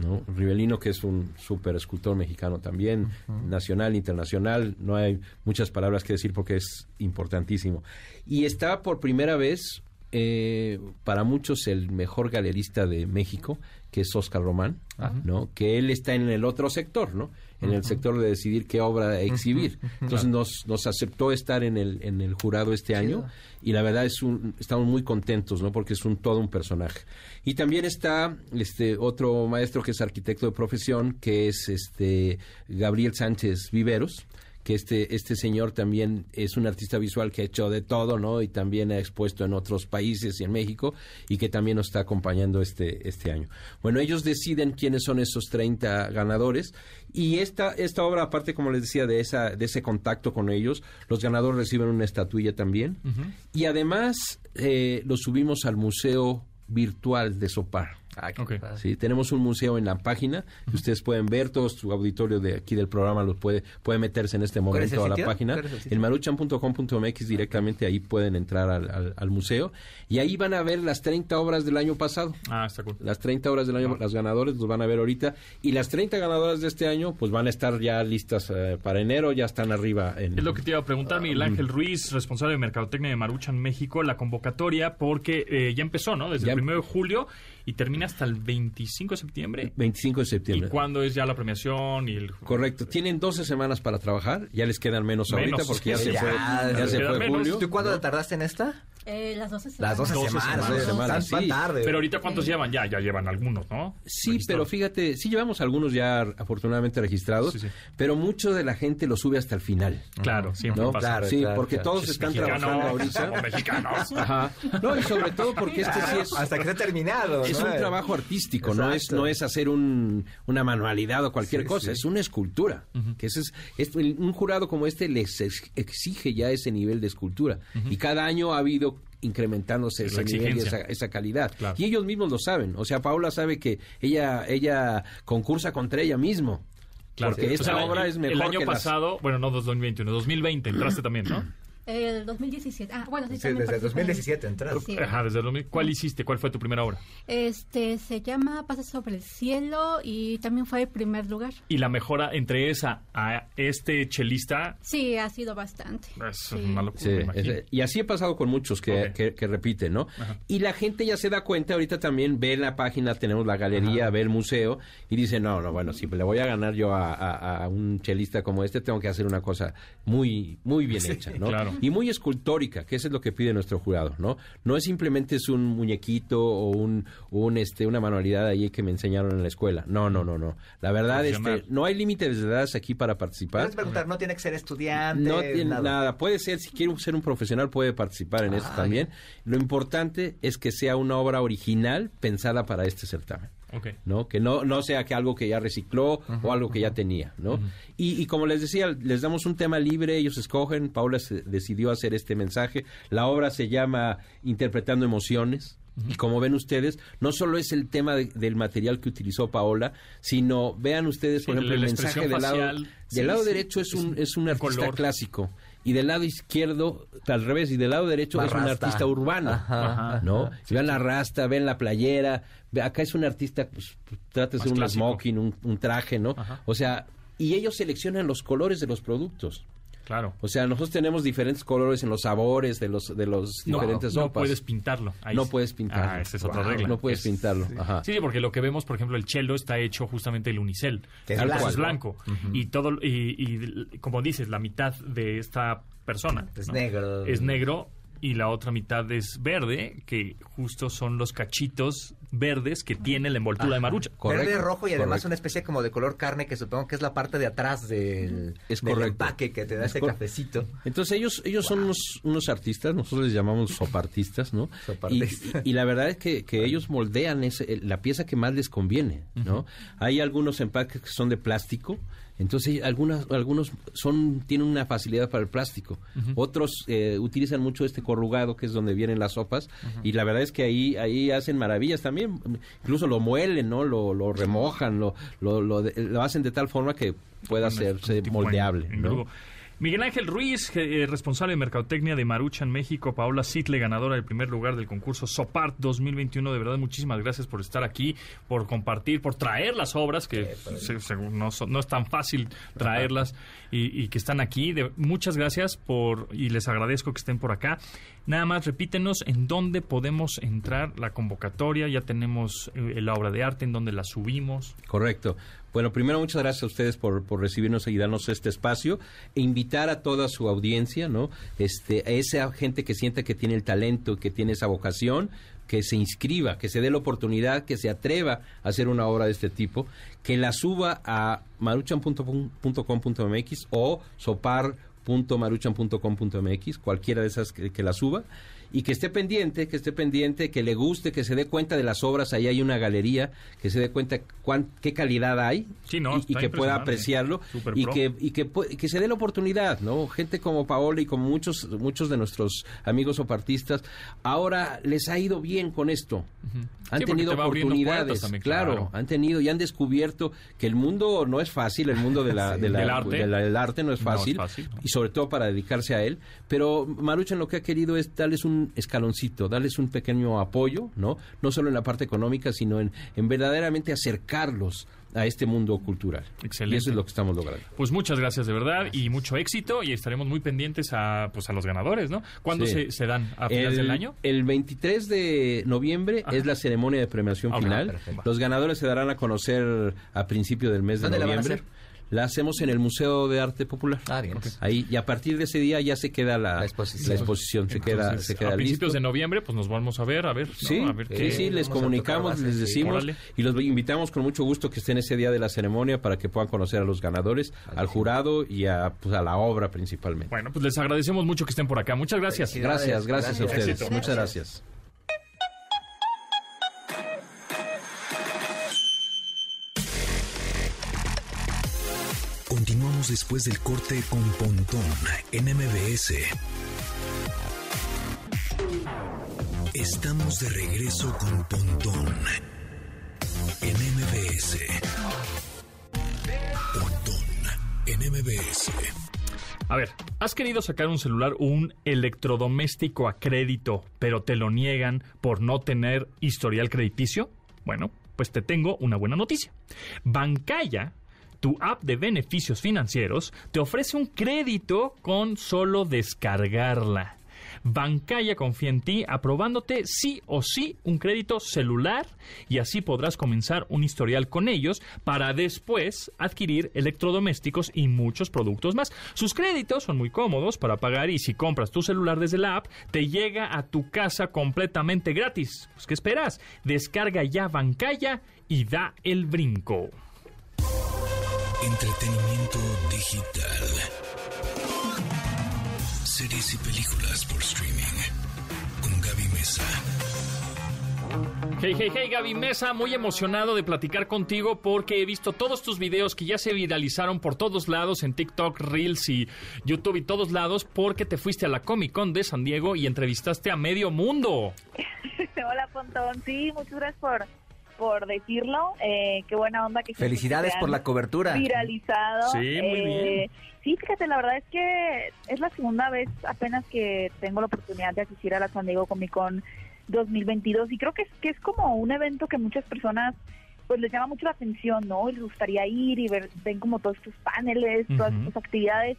¿no? Rivelino que es un super escultor mexicano también, nacional, internacional, no hay muchas palabras que decir porque es importantísimo. Y está por primera vez, eh, para muchos, el mejor galerista de México, que es Oscar Román, ¿no? Que él está en el otro sector, ¿no? En el sector de decidir qué obra exhibir. Entonces nos, nos aceptó estar en el, en el jurado este año y la verdad es un, estamos muy contentos, ¿no? Porque es un todo un personaje. Y también está este otro maestro que es arquitecto de profesión, que es este Gabriel Sánchez Viveros que este, este señor también es un artista visual que ha hecho de todo, ¿no? Y también ha expuesto en otros países y en México y que también nos está acompañando este, este año. Bueno, ellos deciden quiénes son esos 30 ganadores y esta, esta obra, aparte, como les decía, de, esa, de ese contacto con ellos, los ganadores reciben una estatuilla también y además eh, lo subimos al Museo Virtual de Sopar. Ah. Sí, tenemos un museo en la página que ustedes pueden ver, todo su auditorio de aquí del programa los puede, puede meterse en este ¿Cuál es el momento a la página. En maruchan.com.mx directamente ahí pueden entrar al, al- al museo y ahí van a ver las 30 obras del año pasado. Ah, está cool. Las 30 obras del año, las ganadores los van a ver ahorita y las 30 ganadoras de este año pues van a estar ya listas eh, para enero, ya están arriba. En, Es lo que te iba a preguntar, Miguel Ángel Ruiz, responsable de Mercadotecnia de Maruchan México, la convocatoria, porque eh, ya empezó, ¿no? Desde Ya- el 1 de julio y termina hasta el 25 de septiembre. 25 de ¿Y septiembre. cuándo es ya la premiación? y el... Correcto, tienen 12 semanas para trabajar, ya les quedan menos, Menos. ahorita porque ya <laughs> se fue, ya ya se quedan fue menos. julio. ¿Tú cuándo tardaste en esta? Eh, las 12 Las 12 12 semanas. semanas. oye, Doce semanas, tan- tan sí. tarde. Pero ahorita, ¿cuántos llevan? Ya, ya llevan algunos, ¿no? Sí, pero fíjate, sí llevamos algunos ya afortunadamente registrados, Sí, sí. pero mucho de la gente lo sube hasta el final. Claro, siempre ¿no? pasa. Claro, sí, claro, porque claro. todos Es están mexicano, trabajando ahorita. somos <laughs> mexicanos. Ajá. No, y sobre todo porque este sí es Hasta que esté terminado. es ¿no? un trabajo artístico, no es no es hacer un, una manualidad o cualquier Sí, cosa, sí. es una escultura. Que ese es, es- un jurado como este les ex- exige ya ese nivel de escultura y cada año ha habido incrementándose ese nivel y esa, calidad. Claro. Y ellos mismos lo saben. O sea, Paula sabe que ella ella concursa contra ella mismo. Claro. Porque O esta sea, obra el- es mejor El año que las- pasado, bueno, no 2021, 2020 entraste también, ¿no? El 2017. Ah, bueno, sí, Sí, desde en- 2017 entraste. Sí. Ajá, desde el 2000. ¿Cuál hiciste? ¿Cuál fue tu primera obra? Este se llama Pasa sobre el cielo y también fue el primer lugar. Y la mejora entre esa a este chelista Sí, ha sido bastante. es Sí. una locura, Sí, me imagino. es- y así ha pasado con muchos que, que- que repiten, ¿no? Ajá. Y la gente ya se da cuenta, ahorita también ve en la página, tenemos la galería, ve el museo, y dice, no, no, bueno, si le voy a ganar yo a, a- a un chelista como este, tengo que hacer una cosa muy, muy bien hecha, ¿no? claro. Y muy escultórica, que eso es lo que pide nuestro jurado, ¿no? No es simplemente es un muñequito o un, un este, una manualidad ahí que me enseñaron en la escuela. No, no, no, no. La verdad, este, no hay límites de edades aquí para participar. Puedes preguntar, no tiene que ser estudiante. No tiene nada. nada. Puede ser, si quiere ser un profesional, puede participar en esto Ah, también. Lo importante es que sea una obra original pensada para este certamen. Que no, no sea que algo que ya recicló o algo que ya tenía, ¿no? y, y como les decía, les damos un tema libre, ellos escogen, Paula se- decidió hacer este mensaje, la obra se llama Interpretando Emociones, y como ven ustedes, no solo es el tema de- del material que utilizó Paola, sino vean ustedes, por Sí, ejemplo, el mensaje del lado, facial. del Sí, lado sí, derecho es un, es un artista color. clásico. Y del lado izquierdo, al revés, y del lado derecho La es un artista urbano. Ajá, ¿no? ajá. Vean la rasta, ven la playera, ve- acá es un artista, pues, trata de ser un clásico. smoking, un, un traje, ¿no? Ajá. O sea, y ellos seleccionan los colores de los productos. Claro. O sea, nosotros tenemos diferentes colores en los sabores de los de los No, diferentes no sopas. puedes pintarlo. Ahí No sí. puedes pintarlo. Ah, esa es otra Wow, regla. no puedes Es- pintarlo. Ajá. Sí, porque lo que vemos, por ejemplo, el chelo está hecho justamente el unicel. Que es blanco. cual, es blanco. Y todo y, y, como dices, la mitad de esta persona Es ¿no? negro. Es negro y la otra mitad es verde, que justo son los cachitos verdes que tiene la envoltura de marucha. Correcto, Verde, rojo y además una especie como de color carne que supongo que es la parte de atrás del, Es del empaque que te da Es ese cafecito. Entonces ellos ellos son unos, unos artistas, nosotros les llamamos sopartistas, ¿no? Y, Sopartistas. y- y la verdad es que, que ellos moldean ese- la pieza que más les conviene, ¿no? Hay algunos empaques que son de plástico, entonces algunas, algunos son tienen una facilidad para el plástico, otros eh, utilizan mucho este corrugado que es donde vienen las sopas y la verdad es que ahí ahí hacen maravillas también, incluso lo muelen, ¿no? Lo, lo remojan, lo, lo, lo, de- lo hacen de tal forma que pueda hacerse en- moldeable, en ¿no? Miguel Ángel Ruiz, eh, responsable de Mercadotecnia de Maruchan México, Paola Sitle, ganadora del primer lugar del concurso Sopart 2021. De verdad, muchísimas gracias por estar aquí, por compartir, por traer las obras, que se- según no, no es tan fácil traerlas y, y que están aquí. De- muchas gracias por y les agradezco que estén por acá. Nada más repítenos en dónde podemos entrar la convocatoria. Ya tenemos eh, la obra de arte, en dónde la subimos. Correcto. Bueno, primero muchas gracias a ustedes por, por recibirnos y darnos este espacio e invitar a toda su audiencia, ¿no? Este, a esa gente que sienta que tiene el talento, que tiene esa vocación, que se inscriba, que se dé la oportunidad, que se atreva a hacer una obra de este tipo, que la suba a maruchan.com.mx o sopar.maruchan.com.mx, cualquiera de esas que, que la suba y que esté pendiente, que esté pendiente, que le guste, que se dé cuenta de las obras. Ahí hay una galería, que se dé cuenta cuán- qué calidad hay Sí, no, y, y que pueda apreciarlo y que, y que, pu- que se dé la oportunidad, ¿no? Gente como Paola y como muchos, muchos de nuestros amigos opartistas, ahora les ha ido bien con esto. Han Sí, tenido te oportunidades, también, claro, claro. han tenido y han descubierto que el mundo no es fácil, el mundo de la, <laughs> de la- Del arte. de la- del arte no es No es fácil, no. y sobre todo para dedicarse a él, pero Maruchan lo que ha querido es darles un escaloncito, darles un pequeño apoyo, ¿no? No solo en la parte económica, sino en, en verdaderamente acercarlos a este mundo cultural. Excelente. Y eso es lo que estamos logrando. Pues muchas gracias de verdad y mucho éxito y estaremos muy pendientes a pues a los ganadores, ¿no? ¿Cuándo Sí. se, se dan? ¿A finales el, del año? El 23 de noviembre Ajá. es la ceremonia de premiación Ah, final. perfecto. Los ganadores se darán a conocer a principio del mes de ¿Dónde la van a noviembre. hacer? La hacemos en el Museo de Arte Popular. Ah, bien. Ahí, y a partir de ese día ya se queda la, La exposición. la exposición, se queda, se queda a principios listo. de noviembre pues nos vamos a ver, a ver, ¿no? Sí, a ver sí, qué- sí, les comunicamos, les decimos Órale. y los invitamos con mucho gusto que estén ese día de la ceremonia para que puedan conocer a los ganadores, al jurado y a, pues, a la obra principalmente. Bueno, pues les agradecemos mucho que estén por acá. Muchas gracias. Gracias, gracias a ustedes. Éxito. Muchas gracias. Después del corte con Pontón en MBS. Estamos de regreso con Pontón en MBS. Pontón en MBS. A ver, ¿has querido sacar un celular o un electrodoméstico a crédito, pero te lo niegan por no tener historial crediticio? Bueno, pues te tengo una buena noticia. Bancaya, tu app de beneficios financieros, te ofrece un crédito con solo descargarla. Bancaya confía en ti aprobándote sí o sí un crédito celular y así podrás comenzar un historial con ellos para después adquirir electrodomésticos y muchos productos más. Sus créditos son muy cómodos para pagar y si compras tu celular desde la app te llega a tu casa completamente gratis. Pues ¿qué esperas? Descarga ya Bancaya y da el brinco. Entretenimiento digital. Series y películas por streaming. Con Gaby Mesa. Hey, hey, hey, Gaby Mesa, muy emocionado de platicar contigo porque he visto todos tus videos que ya se viralizaron por todos lados en TikTok, Reels y YouTube y todos lados porque te fuiste a la Comic Con de San Diego y entrevistaste a medio mundo. <laughs> Hola, Pontón. Sí, muchas gracias por, por decirlo. Eh, qué buena onda que Felicidades se por la cobertura. Viralizado. Sí, muy Eh, bien. Sí, fíjate, la verdad es que es la segunda vez apenas que tengo la oportunidad de asistir a la San Diego Comic Con 2022 y creo que es, que es como un evento que muchas personas pues les llama mucho la atención, ¿no? Y les gustaría ir y ver, ven como todos estos paneles, todas Ujú. estas actividades.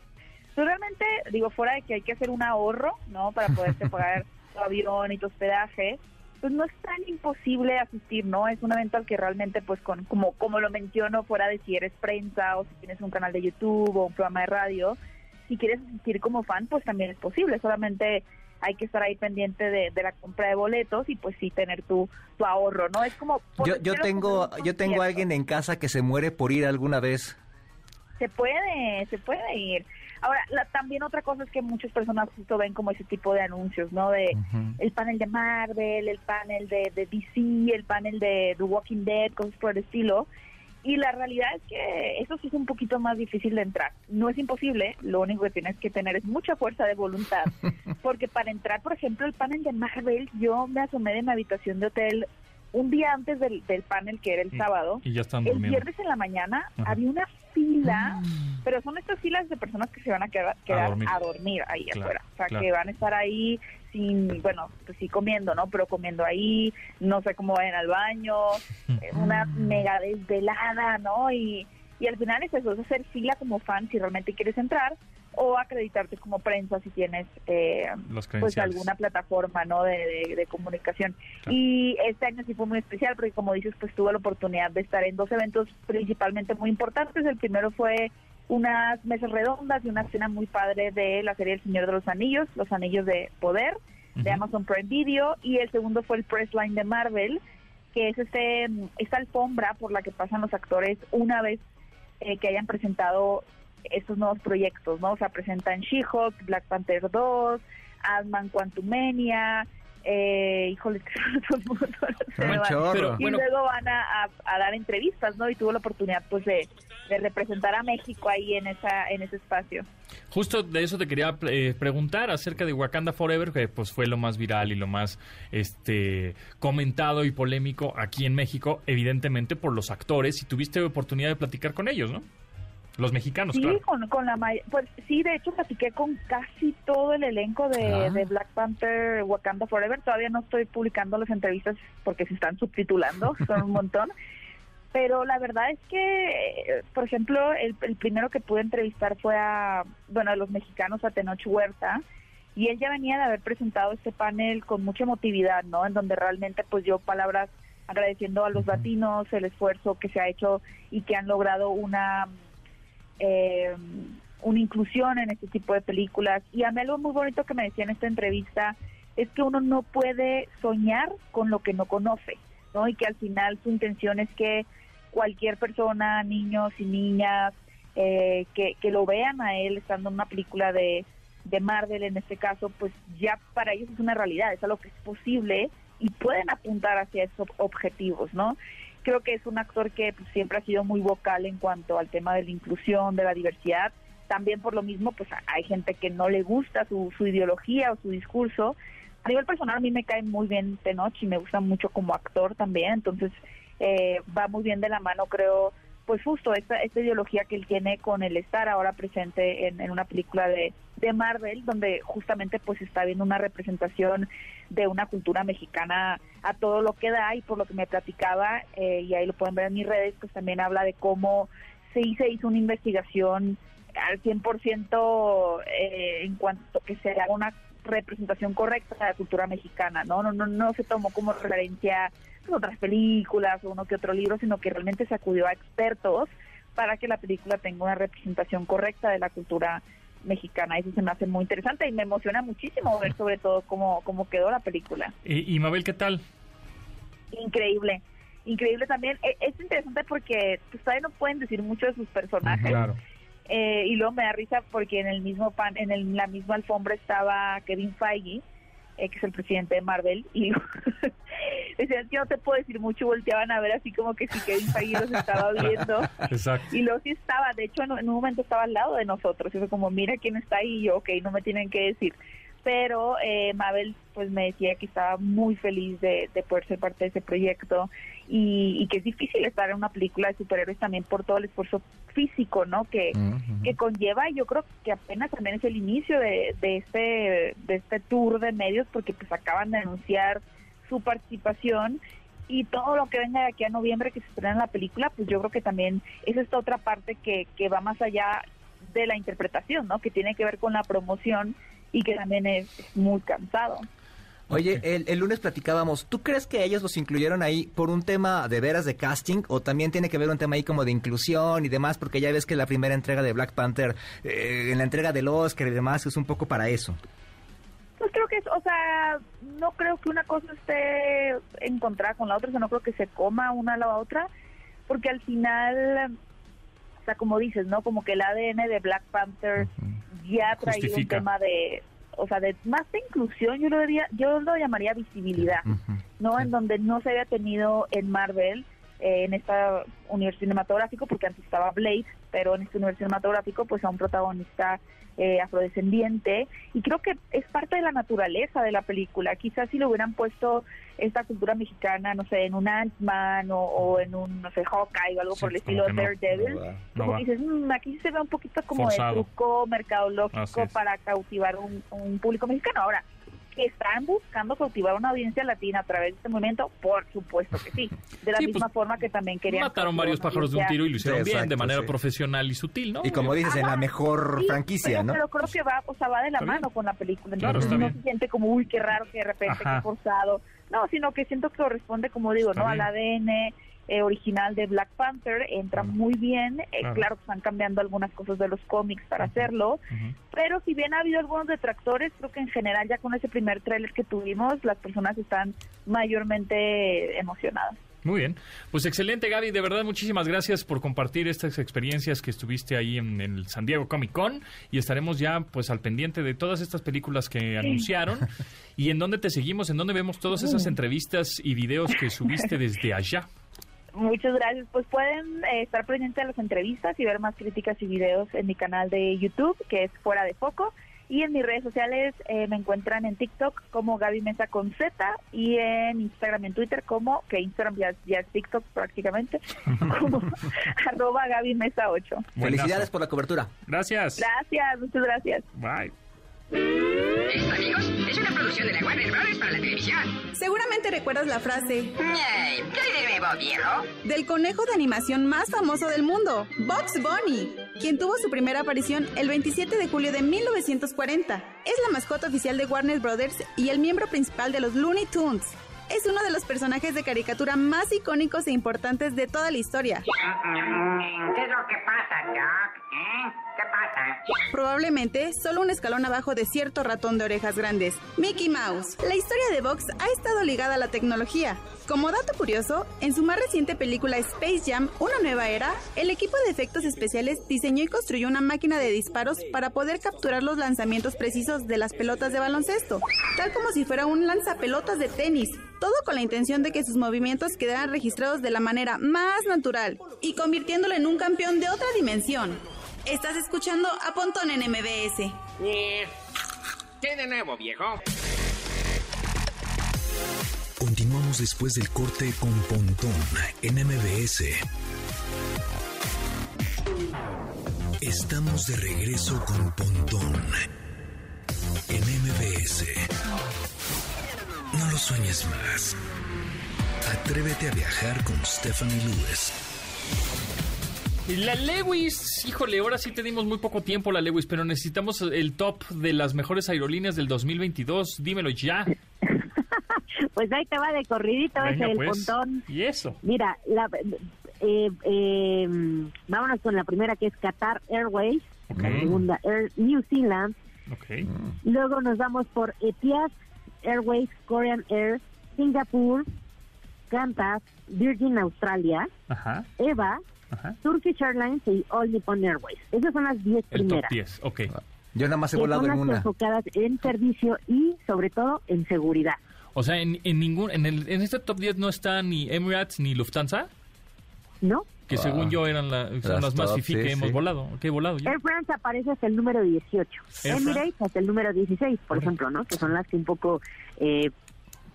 Pues realmente, digo, fuera de que hay que hacer un ahorro, ¿no? Para poderte <laughs> pagar tu avión y tu hospedaje, pues no es tan imposible asistir, ¿no? Es un evento al que realmente, pues, con como como lo menciono, fuera de si eres prensa o si tienes un canal de YouTube o un programa de radio, si quieres asistir como fan, pues también es posible. Solamente hay que estar ahí pendiente de, de la compra de boletos y pues sí tener tu, tu ahorro, ¿no? Es como... Yo, yo tengo yo tengo a alguien en casa que se muere por ir alguna vez. Se puede, se puede ir. Ahora, la- también otra cosa es que muchas personas justo ven como ese tipo de anuncios, ¿no? De el panel de Marvel, el panel de, de DC, el panel de The Walking Dead, cosas por el estilo. Y la realidad es que eso sí es un poquito más difícil de entrar. No es imposible, lo único que tienes que tener es mucha fuerza de voluntad. <laughs> Porque para entrar, por ejemplo, el panel de Marvel, yo me asomé de mi habitación de hotel un día antes del, del panel, que era el sábado. Y ya están El viernes en la mañana Ajá. había una fila, pero son estas filas de personas que se van a quedar, quedar dormir. a dormir ahí Claro, afuera. O sea, claro. que van a estar ahí sin, bueno, pues sí comiendo, ¿no? Pero comiendo ahí, no sé cómo vayan al baño, <laughs> una mega desvelada, ¿no? Y, y al final es eso, es hacer fila como fan si realmente quieres entrar o acreditarte como prensa si tienes eh, pues alguna plataforma no de, de- de comunicación. Claro. y este año sí fue muy especial porque como dices pues tuve la oportunidad de estar en dos eventos principalmente muy importantes. El primero fue unas mesas redondas y una escena muy padre de la serie El Señor de los Anillos los Anillos de Poder de. Amazon Prime Video. Y el segundo fue el press line de Marvel que es este esta alfombra por la que pasan los actores una vez eh, que hayan presentado estos nuevos proyectos, ¿no? O sea, presentan She-Hulk, Black Panther 2, Ant-Man Quantumania, eh, híjole, todo el mundo. Pero, Y bueno, luego van a, a- a dar entrevistas, ¿no? Y tuvo la oportunidad, pues, de, de representar a México ahí en esa en ese espacio. Justo de eso te quería eh, preguntar acerca de Wakanda Forever, que pues fue lo más viral y lo más este comentado y polémico aquí en México, evidentemente por los actores, y tuviste oportunidad de platicar con ellos, ¿no? Los mexicanos, Sí, claro. con, con la pues sí, de hecho platiqué con casi todo el elenco de, Ah. de Black Panther Wakanda Forever. Todavía no estoy publicando las entrevistas porque se están subtitulando, <laughs> son un montón. Pero la verdad es que, por ejemplo, el, el primero que pude entrevistar fue a, bueno, a los mexicanos, a Tenoch Huerta, y él ya venía de haber presentado este panel con mucha emotividad, ¿no? En donde realmente pues dio palabras agradeciendo a los latinos el esfuerzo que se ha hecho y que han logrado una eh, una inclusión en este tipo de películas. Y a mí algo muy bonito que me decía en esta entrevista es que uno no puede soñar con lo que no conoce, ¿no? Y que al final su intención es que cualquier persona, niños y niñas, eh, que, que lo vean a él estando en una película de, de Marvel en este caso, pues ya para ellos es una realidad, es algo que es posible y pueden apuntar hacia esos objetivos, ¿no? Creo que es un actor que pues, siempre ha sido muy vocal en cuanto al tema de la inclusión, de la diversidad. También por lo mismo, pues hay gente que no le gusta su, su ideología o su discurso. A nivel personal, a mí me cae muy bien Tenoch y me gusta mucho como actor también. Entonces, eh, va muy bien de la mano, creo, pues justo esta, esta ideología que él tiene con el estar ahora presente en, en una película de, de Marvel, donde justamente pues está viendo una representación de una cultura mexicana a todo lo que da y por lo que me platicaba, eh, y ahí lo pueden ver en mis redes, pues también habla de cómo se hizo, una investigación al 100% eh, en cuanto que se haga una representación correcta de la cultura mexicana, ¿no? No, no, no se tomó como referencia otras películas o uno que otro libro, sino que realmente se acudió a expertos para que la película tenga una representación correcta de la cultura mexicana. Eso se me hace muy interesante y me emociona muchísimo ver sobre todo cómo, cómo quedó la película. Y, y Mabel, ¿qué tal? Increíble, increíble también. E- Es interesante porque pues, todavía no pueden decir mucho de sus personajes. Claro. Eh, y luego me da risa porque en el mismo pan, en el- la misma alfombra estaba Kevin Feige, eh, que es el presidente de Marvel, y <laughs> decían que no te puedo decir mucho, volteaban a ver así como que si Kevin Feige los estaba <laughs> viendo. Exacto. Y luego sí estaba, de hecho en, en un momento estaba al lado de nosotros, y fue como, mira quién está ahí, y yo, ok, no me tienen que decir. Pero eh, Mabel pues me decía que estaba muy feliz de, de poder ser parte de ese proyecto y, y que es difícil estar en una película de superhéroes también por todo el esfuerzo físico, ¿no? Que, Ujú. que conlleva, yo creo que apenas también es el inicio de, de este de este tour de medios porque pues acaban de anunciar su participación y todo lo que venga de aquí a noviembre que se estrena la película, pues yo creo que también es esta otra parte que, que va más allá de la interpretación, ¿no? Que tiene que ver con la promoción y que también es muy cansado. Oye, el, el, lunes platicábamos, ¿tú crees que ellos los incluyeron ahí por un tema de veras de casting o también tiene que ver un tema ahí como de inclusión y demás? Porque ya ves que la primera entrega de Black Panther, eh, en la entrega del Oscar y demás, es un poco para eso. Pues creo que es, o sea, no creo que una cosa esté encontrada con la otra, o sea, no creo que se coma una a la otra, porque al final, o sea, como dices, ¿no? Como que el ADN de Black Panther ya traía un tema de, o sea, de más de inclusión, yo lo diría, yo lo llamaría visibilidad, ¿no? En donde no se había tenido en Marvel, eh, en este universo cinematográfico, porque antes estaba Blade, pero en este universo cinematográfico, pues a un protagonista eh, afrodescendiente, y creo que es parte de la naturaleza de la película. Quizás si le hubieran puesto esta cultura mexicana, no sé, en un Ant-Man o, o en un, no sé, Hawkeye o algo Sí, por el estilo no. Daredevil, No No dices, "Mm, aquí se ve un poquito como Forzado. de truco mercadológico para cautivar un, un público mexicano. Ahora, que están buscando cautivar una audiencia latina a través de este movimiento, por supuesto que sí. De la Sí, misma pues, forma que también querían Mataron varios pájaros de un tiro y lo hicieron Sí, bien, de manera sí. profesional y sutil, ¿no? Y como dices, en la mejor Sí, franquicia, pero, ¿no? pero creo que va, o sea, va de la Está mano bien. con la película. Claro, Entonces está no bien. se siente como, uy, qué raro que de repente, Ajá. qué forzado. No, sino que siento que corresponde, como digo, Está ¿no? bien. Al ADN eh, original de Black Panther. Entra muy bien. Eh, Claro. claro. que están cambiando algunas cosas de los cómics para hacerlo. Pero si bien ha habido algunos detractores, creo que en general ya con ese primer tráiler que tuvimos, las personas están mayormente emocionadas. Muy bien. Pues excelente, Gaby. De verdad, muchísimas gracias por compartir estas experiencias que estuviste ahí en el San Diego Comic Con. Y estaremos ya pues al pendiente de todas estas películas que anunciaron. <laughs> ¿Y en dónde te seguimos? ¿En dónde vemos todas esas entrevistas y videos que subiste desde allá? Muchas gracias. Pues pueden eh, estar pendientes de las entrevistas y ver más críticas y videos en mi canal de YouTube, que es Fuera de Foco. Y en mis redes sociales eh, me encuentran en TikTok como Gaby Mesa con Z y en Instagram y en Twitter como, que Instagram ya, ya es TikTok prácticamente, <laughs> como <laughs> arroba Gaby Mesa 8. Felicidades por la cobertura. Gracias. Gracias, muchas gracias. Bye. Esto, amigos, es una producción de la Warner Brothers para la televisión. Seguramente recuerdas la frase ¿Qué de nuevo, viejo? del conejo de animación más famoso del mundo, Bugs Bunny, quien tuvo su primera aparición el 27 de julio de 1940. Es la mascota oficial de Warner Brothers y el miembro principal de los Looney Tunes. Es uno de los personajes de caricatura más icónicos e importantes de toda la historia. ¿Qué es lo que pasa, Doc? ¿Eh? ¿Qué pasa? Probablemente solo un escalón abajo de cierto ratón de orejas grandes, Mickey Mouse. La historia de Vox ha estado ligada a la tecnología. Como dato curioso, en su más reciente película Space Jam, Una nueva era, el equipo de efectos especiales diseñó y construyó una máquina de disparos para poder capturar los lanzamientos precisos de las pelotas de baloncesto, tal como si fuera un lanzapelotas de tenis, todo con la intención de que sus movimientos quedaran registrados de la manera más natural y convirtiéndolo en un campeón de otra dimensión. Estás escuchando a Pontón en MBS. Eh, ¿Qué de nuevo, viejo? Después del corte con Pontón en MBS. Estamos de regreso con Pontón en MBS. No lo sueñes más. Atrévete a viajar con Stephanie Lewis. La Lewis, híjole, ahora sí te dimos muy poco tiempo la Lewis, pero necesitamos el top de las mejores aerolíneas del 2022. Dímelo ya. <laughs> Pues ahí te va de corridito Venga, ese el pues. pontón. Y eso. Mira, la, eh, eh, vámonos con la primera que es Qatar Airways, Ok. la segunda Air New Zealand, Ok. luego nos vamos por Etihad Airways, Korean Air, Singapur, Qantas, Virgin Australia, Ajá. EVA, Ajá. Turkish Airlines y All Nippon Airways. Esas son las 10 El top primeras. 10. Ok. Yo nada más he volado son en las una. enfocadas en servicio y sobre todo en seguridad. O sea, en, en ningún en, el, en este top 10 no está ni Emirates ni Lufthansa, ¿No? que según yo eran la- son Las las más top, fifi sí, que hemos volado. Que he volado yo. Air France aparece hasta el número 18. Air Emirates hasta el número 16, por ejemplo, ¿no? Que son las que un poco eh,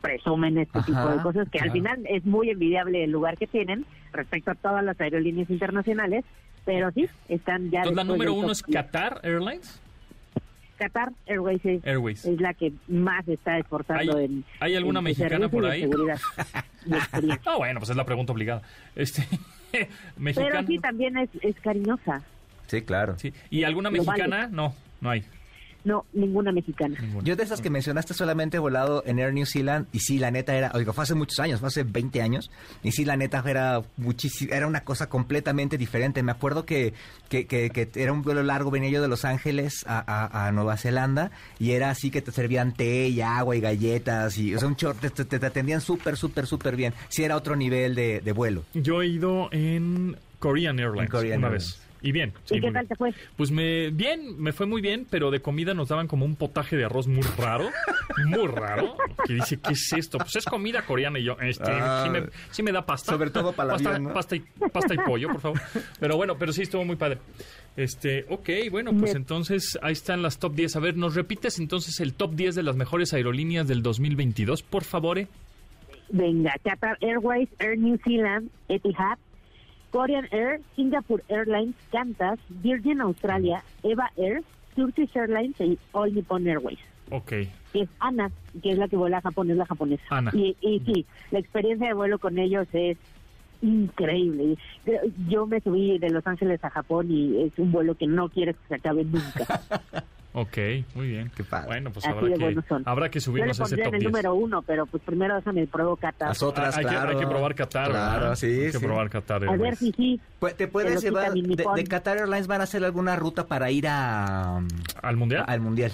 presumen este Ajá, tipo de cosas, que al final es muy envidiable el lugar que tienen respecto a todas las aerolíneas internacionales, pero sí, están ya... Entonces, la número uno es 10. Qatar Airlines. Qatar Airways es, Airways. es la que más está exportando ¿Hay- en. hay alguna en mexicana por ahí? <laughs> Ah, bueno, pues es la pregunta obligada. Este, <laughs> Pero mexicana. sí, también es, es cariñosa. Sí, claro. Sí. ¿Y alguna Lo vale. mexicana? No, no hay. No, ninguna mexicana. Yo de esas que mencionaste solamente he volado en Air New Zealand y sí, la neta era, oiga, fue hace muchos años, fue hace 20 años y sí, la neta era muchísimo, era una cosa completamente diferente. Me acuerdo que, que, que, que era un vuelo largo, venía yo de Los Ángeles a, a- a Nueva Zelanda y era así que te servían té y agua y galletas y, o sea, un short, te, te- te atendían súper, súper, súper bien. Sí, era otro nivel de, de vuelo. Yo he ido en Korean Airlines En Korean una Airlines. vez. Y bien. sí, ¿Y qué tal bien. te fue? Pues me bien, me fue muy bien, pero de comida nos daban como un potaje de arroz muy raro, muy raro. Que dice, ¿qué es esto? Pues es comida coreana y yo, este, Ah. sí, me, sí me da pasta. Sobre todo para el pasta, avión, ¿no? pasta, y, pasta y pollo, por favor. Pero bueno, pero sí estuvo muy padre. Este, ok, bueno, pues entonces ahí están las top 10. A ver, ¿nos repites entonces el top 10 de las mejores aerolíneas del 2022, por favor? eh? Venga, Qatar Airways, Air New Zealand, Etihad, Korean Air, Singapore Airlines, Qantas, Virgin Australia, Eva Air, Turkish Airlines y All Nippon Airways. Ok. Que es ANA, que es la que vuela a Japón, es la japonesa. ANA. Y, y sí, la experiencia de vuelo con ellos es increíble. Yo me subí de Los Ángeles a Japón y es un vuelo que no quieres que se acabe nunca. <laughs> Ok, muy bien. Qué padre. Bueno, pues habrá que, habrá que Yo le subirnos a ese pondría en top el 10. número uno, pero pues primero déjame el pruebo Qatar. Las otras, hay, que, claro. hay que probar Qatar. Claro, ¿verdad? sí, Hay que sí. probar Qatar. A ver si sí. Pues, te puedes llevar, de, de Qatar Airlines van a hacer alguna ruta para ir a, ¿Al Mundial? al Mundial.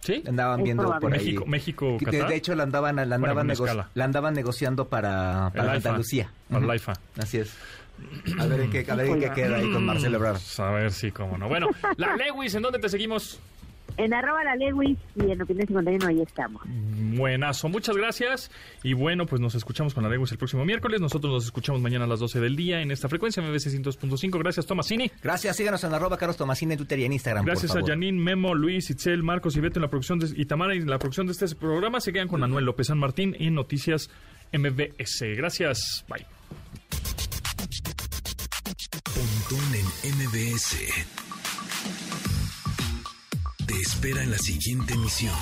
¿Sí? Andaban Es viendo probable. por ahí. México, México, De, Qatar. de hecho, la andaban, la Bueno, andaban, una nego- la andaban negociando para, para Andalucía. Para Ujú. IFA. Así es. A ver en qué, a ver en qué queda ahí con Marcelo Ebrard. A ver si, cómo no. Bueno, la Lewis, ¿en dónde te seguimos? En arroba la Lewis y en Opinión 51 ahí estamos. Buenazo, muchas gracias. Y bueno, pues nos escuchamos con la Lewis el próximo miércoles. Nosotros nos escuchamos mañana a las 12 del día en esta frecuencia, MBC 102.5. Gracias, Tomasini. Gracias, síganos en arroba Carlos Tomasini en Twitter y en Instagram. por Gracias a. Janine, Memo, Luis, Itzel, Marcos y Beto en la producción de, y Tamara en la producción de este programa. Se quedan con Manuel López San Martín en Noticias MBS. Gracias. Bye. Pontón en MBS. Espera en la siguiente emisión.